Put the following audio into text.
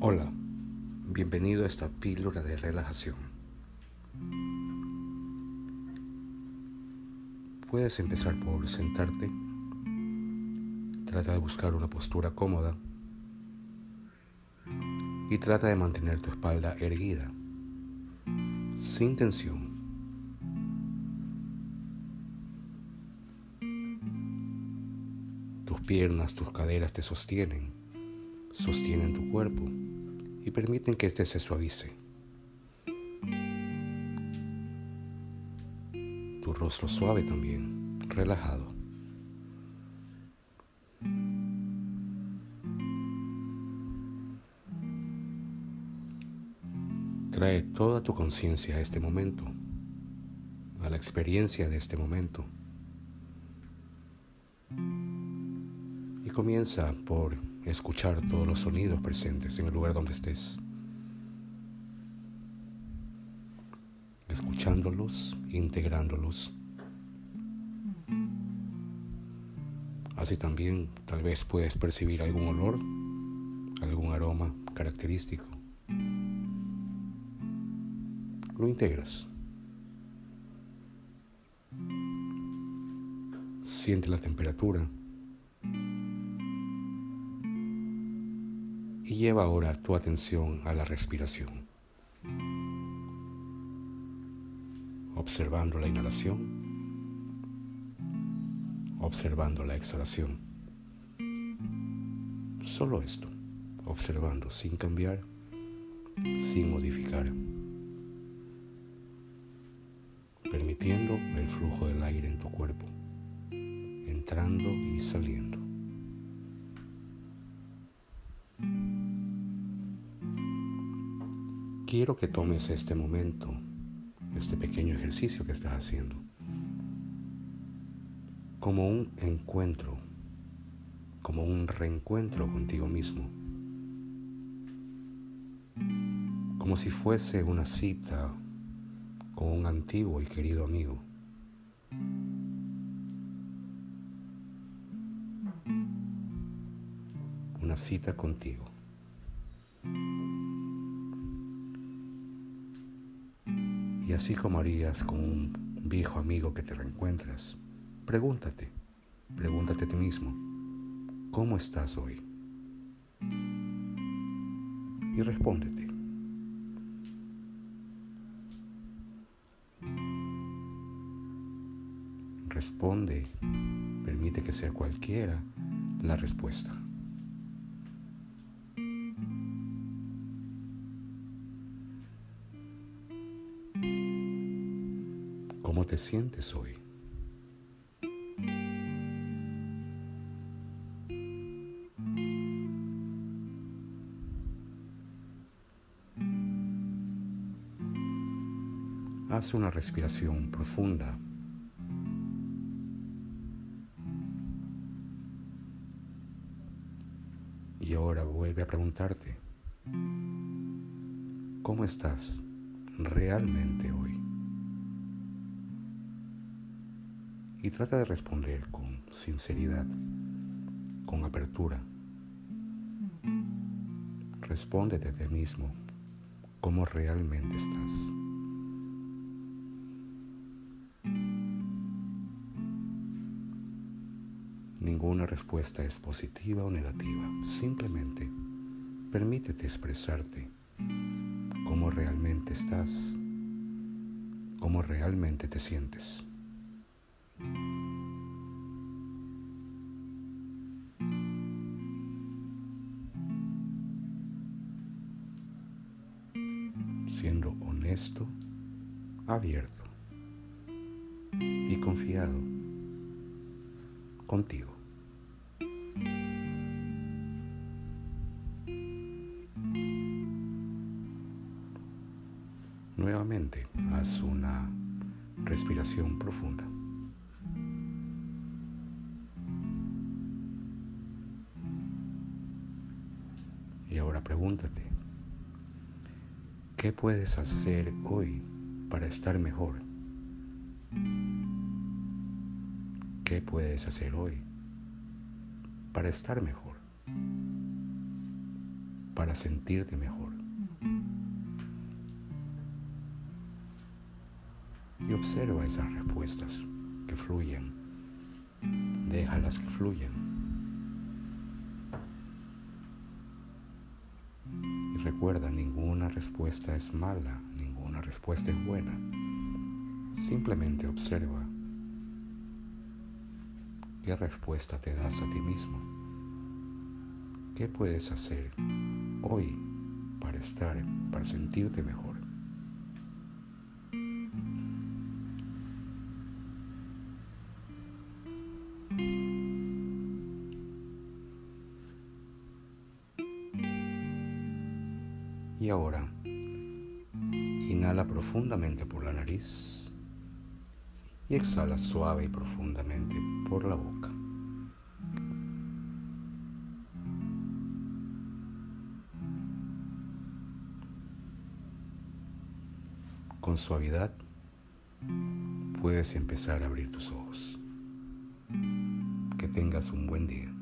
Hola, bienvenido a esta píldora de relajación. Puedes empezar por sentarte. Trata de buscar una postura cómoda y trata de mantener tu espalda erguida, sin tensión. Tus piernas, tus caderas te sostienen, sostienen tu cuerpo y permiten que éste se suavice. Tu rostro suave también, relajado. Trae toda tu conciencia a este momento, a la experiencia de este momento. Comienza por escuchar todos los sonidos presentes en el lugar donde estés. Escuchándolos, integrándolos. Así también tal vez puedes percibir algún olor, algún aroma característico lo integras. Siente la temperatura lleva ahora tu atención a la respiración, observando la inhalación, observando la exhalación. Solo esto, observando sin cambiar, sin modificar. Permitiendo el flujo del aire en tu cuerpo, entrando y saliendo. Quiero que tomes este momento, este pequeño ejercicio que estás haciendo, como un encuentro, como un reencuentro contigo mismo, como si fuese una cita con un antiguo y querido amigo. Una cita contigo. Y así como harías con un viejo amigo que te reencuentras, pregúntate, pregúntate a ti mismo, ¿cómo estás hoy? Y respóndete. responde, permite que sea cualquiera la respuesta. ¿Cómo te sientes hoy? Haz una respiración profunda Y ahora vuelve a preguntarte, ¿cómo estás realmente hoy? Y trata de responder con sinceridad, con apertura. Respóndete a ti mismo cómo realmente estás. Ninguna respuesta es positiva o negativa. Simplemente permítete expresarte cómo realmente estás, cómo realmente te sientes. Siendo honesto, abierto y confiado contigo. Nuevamente, haz una respiración profunda. Y ahora pregúntate, ¿qué puedes hacer hoy para estar mejor? ¿Qué puedes hacer hoy para estar mejor? para sentirte mejor. Y observa esas respuestas que fluyen. Déjalas que fluyan. Recuerda, ninguna respuesta es mala, ninguna respuesta es buena. Simplemente observa qué respuesta te das a ti mismo. ¿Qué puedes hacer hoy para estar, para sentirte mejor. Y ahora, inhala profundamente por la nariz y exhala suave y profundamente por la boca. Con suavidad puedes empezar a abrir tus ojos. Que tengas un buen día.